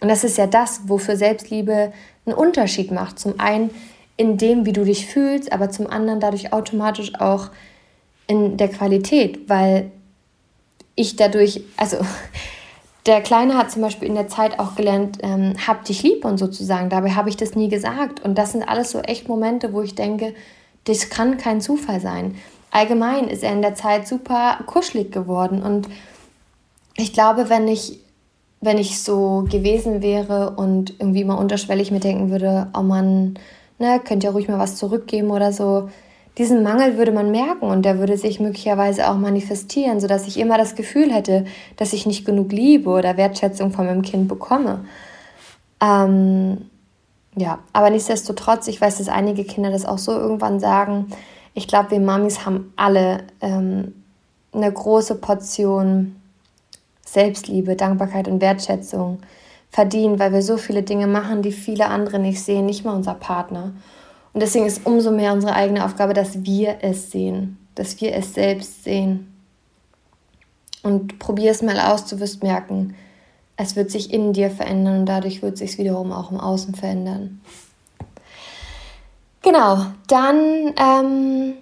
Und das ist ja das, wofür Selbstliebe einen Unterschied macht. Zum einen in dem, wie du dich fühlst, aber zum anderen dadurch automatisch auch in der Qualität, weil ich dadurch, also der Kleine hat zum Beispiel in der Zeit auch gelernt, ähm, hab dich lieb und sozusagen. Dabei habe ich das nie gesagt. Und das sind alles so echt Momente, wo ich denke, das kann kein Zufall sein. Allgemein ist er in der Zeit super kuschelig geworden und ich glaube, wenn ich wenn ich so gewesen wäre und irgendwie mal unterschwellig mir denken würde, oh Mann, ne, könnt ihr ruhig mal was zurückgeben oder so, diesen Mangel würde man merken und der würde sich möglicherweise auch manifestieren, sodass ich immer das Gefühl hätte, dass ich nicht genug Liebe oder Wertschätzung von meinem Kind bekomme. Ähm, ja, aber nichtsdestotrotz, ich weiß, dass einige Kinder das auch so irgendwann sagen. Ich glaube, wir Mamis haben alle ähm, eine große Portion Selbstliebe, Dankbarkeit und Wertschätzung verdient, weil wir so viele Dinge machen, die viele andere nicht sehen, nicht mal unser Partner. Und deswegen ist umso mehr unsere eigene Aufgabe, dass wir es sehen, dass wir es selbst sehen. Und probier es mal aus, du wirst merken, es wird sich in dir verändern und dadurch wird sich wiederum auch im Außen verändern. Genau, dann, ähm,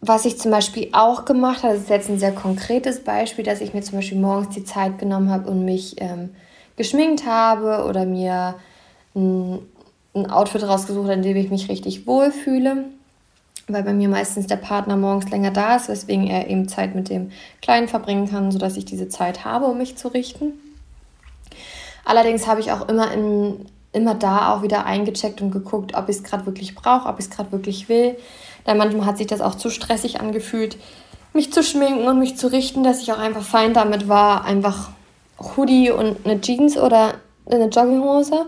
was ich zum Beispiel auch gemacht habe, das ist jetzt ein sehr konkretes Beispiel, dass ich mir zum Beispiel morgens die Zeit genommen habe und mich ähm, geschminkt habe oder mir ein, ein Outfit rausgesucht, in dem ich mich richtig wohlfühle weil bei mir meistens der Partner morgens länger da ist, weswegen er eben Zeit mit dem Kleinen verbringen kann, sodass ich diese Zeit habe, um mich zu richten. Allerdings habe ich auch immer, in, immer da auch wieder eingecheckt und geguckt, ob ich es gerade wirklich brauche, ob ich es gerade wirklich will. Denn manchmal hat sich das auch zu stressig angefühlt, mich zu schminken und mich zu richten, dass ich auch einfach fein damit war, einfach Hoodie und eine Jeans oder eine Jogginghose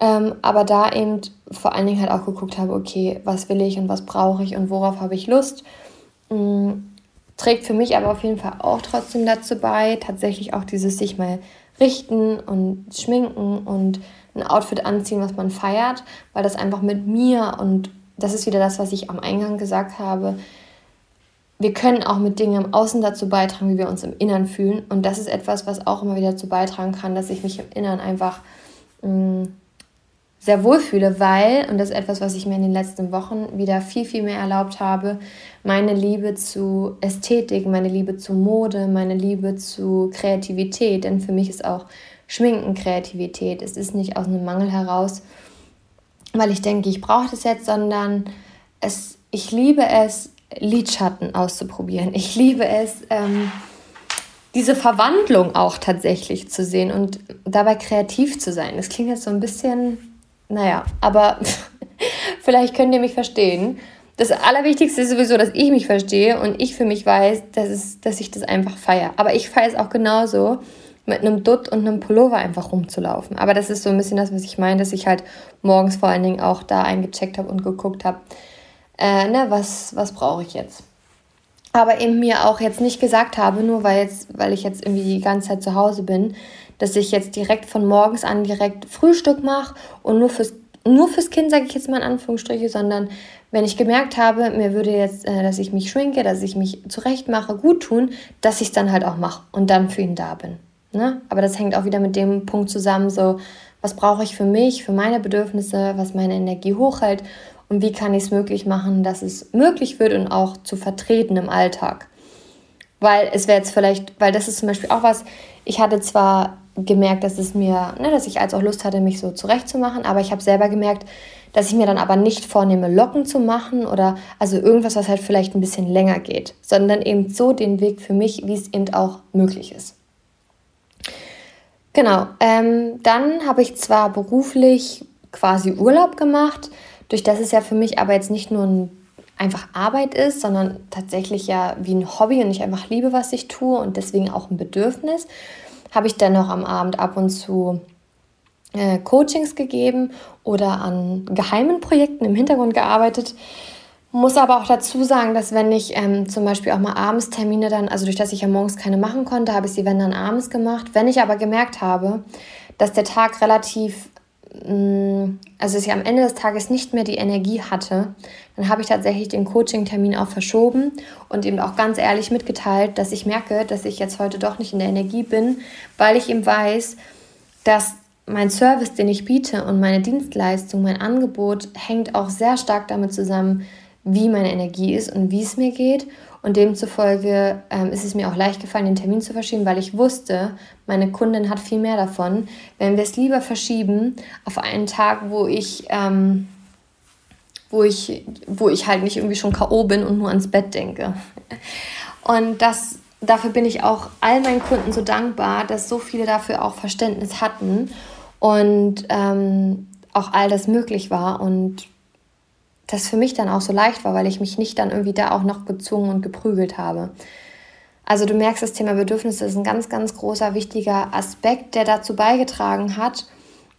ähm, aber da eben vor allen Dingen halt auch geguckt habe, okay, was will ich und was brauche ich und worauf habe ich Lust. Ähm, trägt für mich aber auf jeden Fall auch trotzdem dazu bei, tatsächlich auch dieses sich mal richten und schminken und ein Outfit anziehen, was man feiert, weil das einfach mit mir und das ist wieder das, was ich am Eingang gesagt habe. Wir können auch mit Dingen im Außen dazu beitragen, wie wir uns im Innern fühlen. Und das ist etwas, was auch immer wieder dazu beitragen kann, dass ich mich im Innern einfach mh, mm, sehr wohl fühle, weil, und das ist etwas, was ich mir in den letzten Wochen wieder viel, viel mehr erlaubt habe, meine Liebe zu Ästhetik, meine Liebe zu Mode, meine Liebe zu Kreativität, denn für mich ist auch Schminken Kreativität. Es ist nicht aus einem Mangel heraus, weil ich denke, ich brauche das jetzt, sondern es, ich liebe es, Lidschatten auszuprobieren. Ich liebe es, ähm, diese Verwandlung auch tatsächlich zu sehen und dabei kreativ zu sein. Das klingt jetzt so ein bisschen naja, aber vielleicht könnt ihr mich verstehen. Das Allerwichtigste ist sowieso, dass ich mich verstehe und ich für mich weiß, dass, es, dass ich das einfach feiere. Aber ich feiere es auch genauso, mit einem Dutt und einem Pullover einfach rumzulaufen. Aber das ist so ein bisschen das, was ich meine, dass ich halt morgens vor allen Dingen auch da eingecheckt habe und geguckt habe, äh, ne, was, was brauche ich jetzt. Aber eben mir auch jetzt nicht gesagt habe, nur weil, jetzt, weil ich jetzt irgendwie die ganze Zeit zu Hause bin, dass ich jetzt direkt von morgens an direkt Frühstück mache und nur fürs, nur fürs Kind, sage ich jetzt mal in Anführungsstriche, sondern wenn ich gemerkt habe, mir würde jetzt, äh, dass ich mich schminke, dass ich mich zurecht mache, gut tun, dass ich es dann halt auch mache und dann für ihn da bin. Ne? Aber das hängt auch wieder mit dem Punkt zusammen, so, was brauche ich für mich, für meine Bedürfnisse, was meine Energie hochhält und wie kann ich es möglich machen, dass es möglich wird und auch zu vertreten im Alltag. Weil es wäre jetzt vielleicht, weil das ist zum Beispiel auch was, ich hatte zwar gemerkt, dass es mir, ne, dass ich als auch Lust hatte, mich so zurechtzumachen, aber ich habe selber gemerkt, dass ich mir dann aber nicht vornehme, Locken zu machen oder also irgendwas, was halt vielleicht ein bisschen länger geht, sondern eben so den Weg für mich, wie es eben auch möglich ist. Genau, ähm, dann habe ich zwar beruflich quasi Urlaub gemacht, durch das es ja für mich aber jetzt nicht nur ein einfach Arbeit ist, sondern tatsächlich ja wie ein Hobby und ich einfach liebe, was ich tue und deswegen auch ein Bedürfnis habe ich dennoch am Abend ab und zu äh, Coachings gegeben oder an geheimen Projekten im Hintergrund gearbeitet. Muss aber auch dazu sagen, dass wenn ich ähm, zum Beispiel auch mal abends Termine dann, also durch das ich ja morgens keine machen konnte, habe ich sie wenn dann abends gemacht. Wenn ich aber gemerkt habe, dass der Tag relativ also dass ich am Ende des Tages nicht mehr die Energie hatte, dann habe ich tatsächlich den Coaching-Termin auch verschoben und eben auch ganz ehrlich mitgeteilt, dass ich merke, dass ich jetzt heute doch nicht in der Energie bin, weil ich eben weiß, dass mein Service, den ich biete und meine Dienstleistung, mein Angebot hängt auch sehr stark damit zusammen, wie meine Energie ist und wie es mir geht. Und demzufolge ähm, ist es mir auch leicht gefallen, den Termin zu verschieben, weil ich wusste, meine Kundin hat viel mehr davon, wenn wir es lieber verschieben auf einen Tag, wo ich, ähm, wo ich, wo ich halt nicht irgendwie schon K.O. bin und nur ans Bett denke. Und das, dafür bin ich auch all meinen Kunden so dankbar, dass so viele dafür auch Verständnis hatten und ähm, auch all das möglich war. Und das für mich dann auch so leicht war, weil ich mich nicht dann irgendwie da auch noch gezwungen und geprügelt habe. Also du merkst, das Thema Bedürfnisse ist ein ganz, ganz großer, wichtiger Aspekt, der dazu beigetragen hat.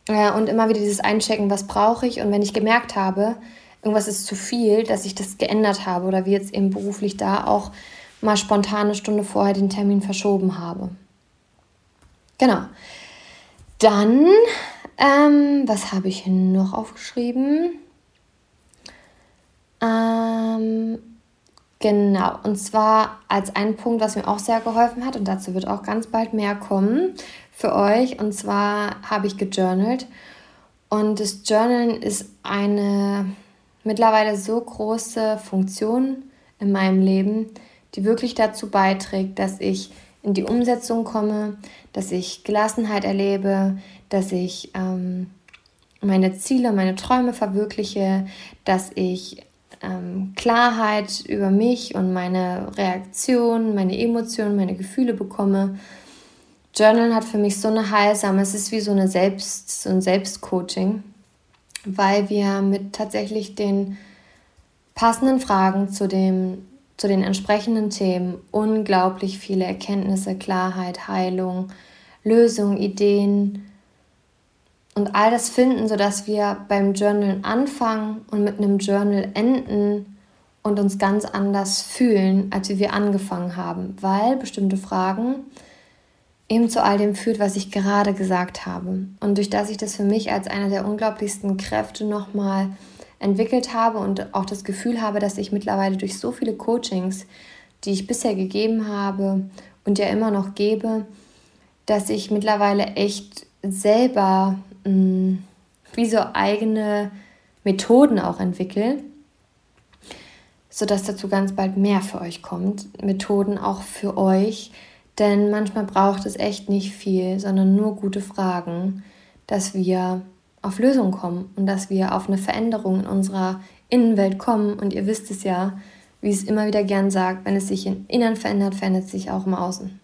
Äh, und immer wieder dieses Einchecken, was brauche ich? Und wenn ich gemerkt habe, irgendwas ist zu viel, dass ich das geändert habe oder wie jetzt eben beruflich da auch mal spontan eine Stunde vorher den Termin verschoben habe. Genau. Dann, ähm, was habe ich noch aufgeschrieben? Ähm, Genau, und zwar als ein Punkt, was mir auch sehr geholfen hat, und dazu wird auch ganz bald mehr kommen für euch. Und zwar habe ich gejournalt. Und das Journalen ist eine mittlerweile so große Funktion in meinem Leben, die wirklich dazu beiträgt, dass ich in die Umsetzung komme, dass ich Gelassenheit erlebe, dass ich ähm, meine Ziele, meine Träume verwirkliche, dass ich ähm, Klarheit über mich und meine Reaktion, meine Emotionen, meine Gefühle bekomme. Journal hat für mich so eine heilsame, es ist wie so eine Selbst, so ein Selbstcoaching, weil wir mit tatsächlich den passenden Fragen zu, dem, zu den entsprechenden Themen unglaublich viele Erkenntnisse, Klarheit, Heilung, Lösungen, Ideen, und all das finden, sodass wir beim Journal anfangen und mit einem Journal enden und uns ganz anders fühlen, als wie wir angefangen haben, weil bestimmte Fragen eben zu all dem führt, was ich gerade gesagt habe. Und durch das ich das für mich als eine der unglaublichsten Kräfte nochmal entwickelt habe und auch das Gefühl habe, dass ich mittlerweile durch so viele Coachings, die ich bisher gegeben habe und ja immer noch gebe, dass ich mittlerweile echt selber mh, wie so eigene Methoden auch entwickle, sodass dazu ganz bald mehr für euch kommt. Methoden auch für euch, denn manchmal braucht es echt nicht viel, sondern nur gute Fragen, dass wir auf Lösungen kommen und dass wir auf eine Veränderung in unserer Innenwelt kommen. Und ihr wisst es ja, wie es immer wieder gern sagt, wenn es sich im Innern verändert, verändert es sich auch im Außen.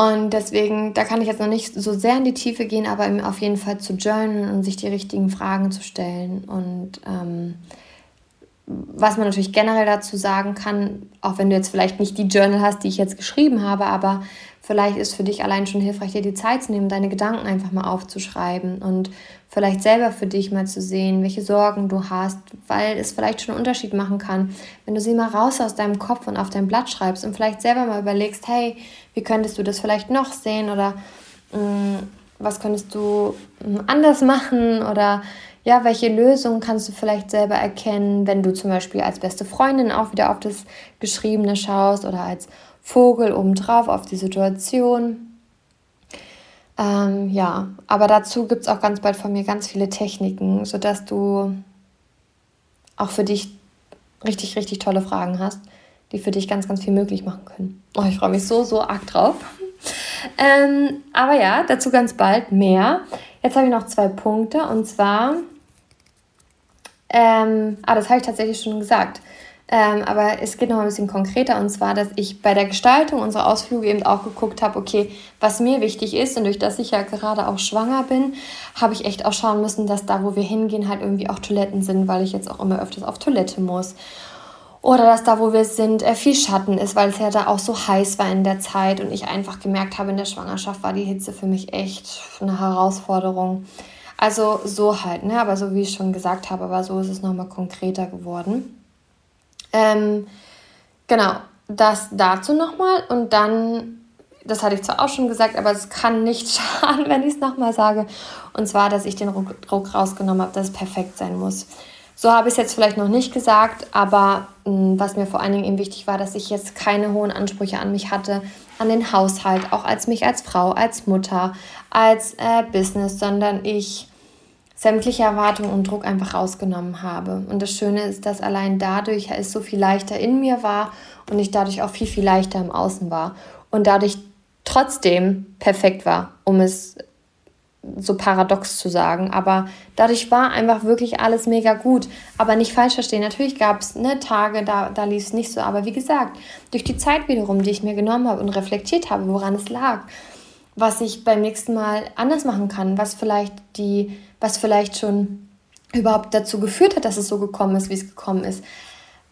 Und deswegen, da kann ich jetzt noch nicht so sehr in die Tiefe gehen, aber auf jeden Fall zu journalen und sich die richtigen Fragen zu stellen. Und ähm, was man natürlich generell dazu sagen kann, auch wenn du jetzt vielleicht nicht die Journal hast, die ich jetzt geschrieben habe, aber vielleicht ist für dich allein schon hilfreich, dir die Zeit zu nehmen, deine Gedanken einfach mal aufzuschreiben und vielleicht selber für dich mal zu sehen, welche Sorgen du hast, weil es vielleicht schon einen Unterschied machen kann, wenn du sie mal raus aus deinem Kopf und auf dein Blatt schreibst und vielleicht selber mal überlegst, hey, wie könntest du das vielleicht noch sehen oder mh, mm, was könntest du mm, anders machen oder ja, welche Lösungen kannst du vielleicht selber erkennen, wenn du zum Beispiel als beste Freundin auch wieder auf das Geschriebene schaust oder als Vogel obendrauf auf die Situation. Ähm, ja, aber dazu gibt es auch ganz bald von mir ganz viele Techniken, sodass du auch für dich richtig, richtig tolle Fragen hast, die für dich ganz, ganz viel möglich machen können. Oh, ich freue mich so, so arg drauf. ähm, aber ja, dazu ganz bald mehr. Jetzt habe ich noch zwei Punkte und zwar, ähm, ah, das habe ich tatsächlich schon gesagt. Ähm, aber es geht noch ein bisschen konkreter und zwar, dass ich bei der Gestaltung unserer Ausflüge eben auch geguckt habe, okay, was mir wichtig ist und durch das ich ja gerade auch schwanger bin, habe ich echt auch schauen müssen, dass da, wo wir hingehen, halt irgendwie auch Toiletten sind, weil ich jetzt auch immer öfters auf Toilette muss. Oder dass da, wo wir sind, äh, viel Schatten ist, weil es ja da auch so heiß war in der Zeit und ich einfach gemerkt habe, in der Schwangerschaft war die Hitze für mich echt eine Herausforderung. Also so halt, ne? Aber so wie ich schon gesagt habe, aber so ist es nochmal konkreter geworden. Ähm, genau, das dazu nochmal und dann, das hatte ich zwar auch schon gesagt, aber es kann nicht schaden, wenn ich es nochmal sage. Und zwar, dass ich den Druck rausgenommen habe, dass es perfekt sein muss. So habe ich es jetzt vielleicht noch nicht gesagt, aber mh, hm, was mir vor allen Dingen eben wichtig war, dass ich jetzt keine hohen Ansprüche an mich hatte, an den Haushalt, auch als mich als Frau, als Mutter, als äh, Business, sondern ich sämtliche Erwartungen und Druck einfach rausgenommen habe. Und das Schöne ist, dass allein dadurch es so viel leichter in mir war und ich dadurch auch viel, viel leichter im Außen war. Und dadurch trotzdem perfekt war, um es so paradox zu sagen. Aber dadurch war einfach wirklich alles mega gut. Aber nicht falsch verstehen. Natürlich gab es ne, Tage, da, da lief es nicht so. Aber wie gesagt, durch die Zeit wiederum, die ich mir genommen habe und reflektiert habe, woran es lag, was ich beim nächsten Mal anders machen kann, was vielleicht die was vielleicht schon überhaupt dazu geführt hat, dass es so gekommen ist, wie es gekommen ist,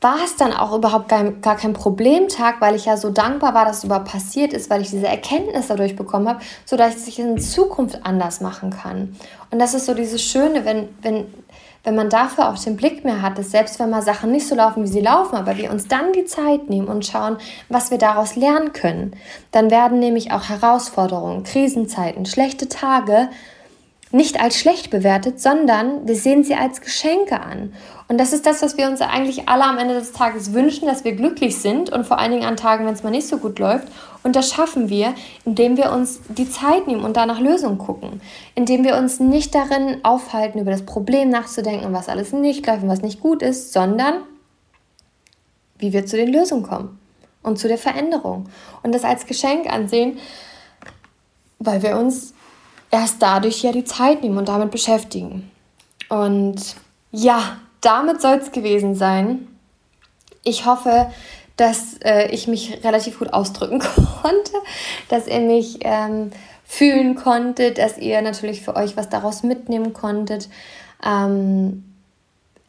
war es dann auch überhaupt gar, gar kein Problemtag, weil ich ja so dankbar war, dass es überhaupt passiert ist, weil ich diese Erkenntnis dadurch bekommen habe, sodass ich es in Zukunft anders machen kann. Und das ist so dieses Schöne, wenn, wenn, wenn man dafür auch den Blick mehr hat, dass selbst wenn mal Sachen nicht so laufen, wie sie laufen, aber wir uns dann die Zeit nehmen und schauen, was wir daraus lernen können, dann werden nämlich auch Herausforderungen, Krisenzeiten, schlechte Tage nicht als schlecht bewertet, sondern wir sehen sie als Geschenke an. Und das ist das, was wir uns eigentlich alle am Ende des Tages wünschen, dass wir glücklich sind und vor allen Dingen an Tagen, wenn es mal nicht so gut läuft. Und das schaffen wir, indem wir uns die Zeit nehmen und danach Lösungen gucken. Indem wir uns nicht darin aufhalten, über das Problem nachzudenken, was alles nicht läuft und was nicht gut ist, sondern wie wir zu den Lösungen kommen und zu der Veränderung. Und das als Geschenk ansehen, weil wir uns erst dadurch ja die Zeit nehmen und damit beschäftigen. Und ja, damit soll es gewesen sein. Ich hoffe, dass äh, ich mich relativ gut ausdrücken konnte, dass ihr mich ähm, fühlen konntet, dass ihr natürlich für euch was daraus mitnehmen konntet. Ähm,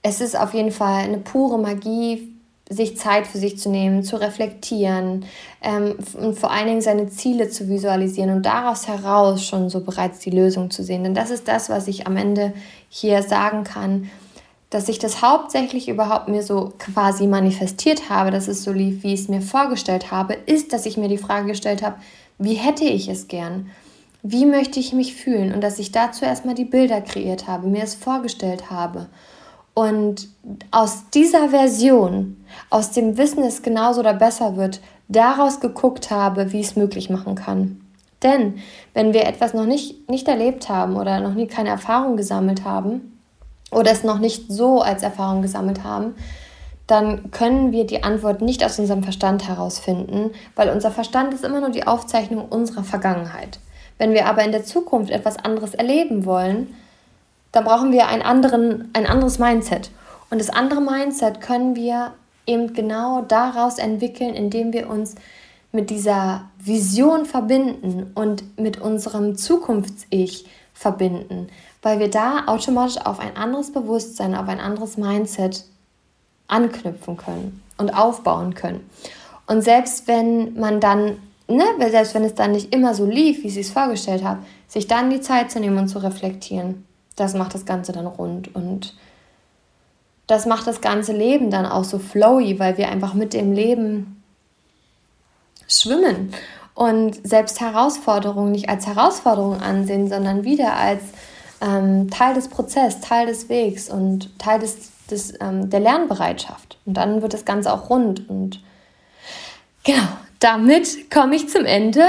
es ist auf jeden Fall eine pure Magie, sich Zeit für sich zu nehmen, zu reflektieren ähm, und vor allen Dingen seine Ziele zu visualisieren und daraus heraus schon so bereits die Lösung zu sehen. Denn das ist das, was ich am Ende hier sagen kann, dass ich das hauptsächlich überhaupt mir so quasi manifestiert habe, dass es so lief, wie ich es mir vorgestellt habe, ist, dass ich mir die Frage gestellt habe, wie hätte ich es gern? Wie möchte ich mich fühlen? Und dass ich dazu erstmal die Bilder kreiert habe, mir es vorgestellt habe. Und aus dieser Version, aus dem Wissen, es genauso oder besser wird, daraus geguckt habe, wie es möglich machen kann. Denn wenn wir etwas noch nicht, nicht erlebt haben oder noch nie keine Erfahrung gesammelt haben oder es noch nicht so als Erfahrung gesammelt haben, dann können wir die Antwort nicht aus unserem Verstand herausfinden, weil unser Verstand ist immer nur die Aufzeichnung unserer Vergangenheit. Wenn wir aber in der Zukunft etwas anderes erleben wollen, dann brauchen wir einen anderen, ein anderes Mindset. Und das andere Mindset können wir eben genau daraus entwickeln, indem wir uns mit dieser Vision verbinden und mit unserem Zukunfts-Ich verbinden, weil wir da automatisch auf ein anderes Bewusstsein, auf ein anderes Mindset anknüpfen können und aufbauen können. Und selbst wenn man dann, ne, selbst wenn es dann nicht immer so lief, wie sie es vorgestellt hat, sich dann die Zeit zu nehmen und zu reflektieren das macht das Ganze dann rund und das macht das ganze Leben dann auch so flowy, weil wir einfach mit dem Leben schwimmen und selbst Herausforderungen nicht als Herausforderung ansehen, sondern wieder als ähm, Teil des Prozesses, Teil des Wegs und Teil des, des, ähm, der Lernbereitschaft. Und dann wird das Ganze auch rund. Und genau, damit komme ich zum Ende.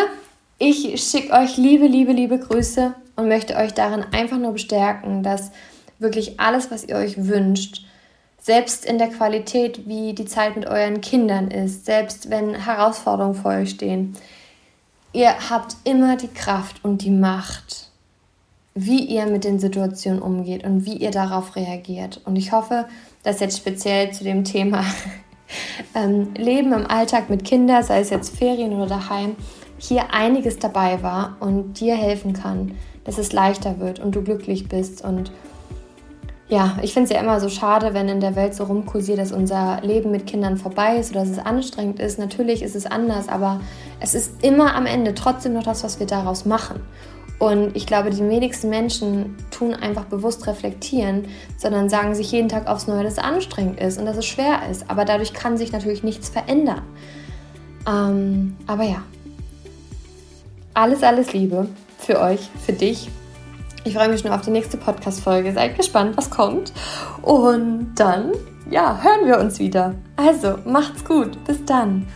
Ich schicke euch liebe, liebe, liebe Grüße und möchte euch darin einfach nur bestärken, dass wirklich alles, was ihr euch wünscht, selbst in der Qualität, wie die Zeit mit euren Kindern ist, selbst wenn Herausforderungen vor euch stehen, ihr habt immer die Kraft und die Macht, wie ihr mit den Situationen umgeht und wie ihr darauf reagiert. Und ich hoffe, dass jetzt speziell zu dem Thema ähm, Leben im Alltag mit Kindern, sei es jetzt Ferien oder daheim, hier einiges dabei war und dir helfen kann, dass es leichter wird und du glücklich bist. Und ja, ich finde es ja immer so schade, wenn in der Welt so rumkursiert, dass unser Leben mit Kindern vorbei ist oder dass es anstrengend ist. Natürlich ist es anders, aber es ist immer am Ende trotzdem noch das, was wir daraus machen. Und ich glaube, die wenigsten Menschen tun einfach bewusst reflektieren, sondern sagen sich jeden Tag aufs Neue, dass es anstrengend ist und dass es schwer ist. Aber dadurch kann sich natürlich nichts verändern. Ähm, aber ja, alles, alles Liebe für euch, für dich. Ich freue mich schon auf die nächste Podcast-Folge. Seid gespannt, was kommt. Und dann, ja, hören wir uns wieder. Also, macht's gut. Bis dann.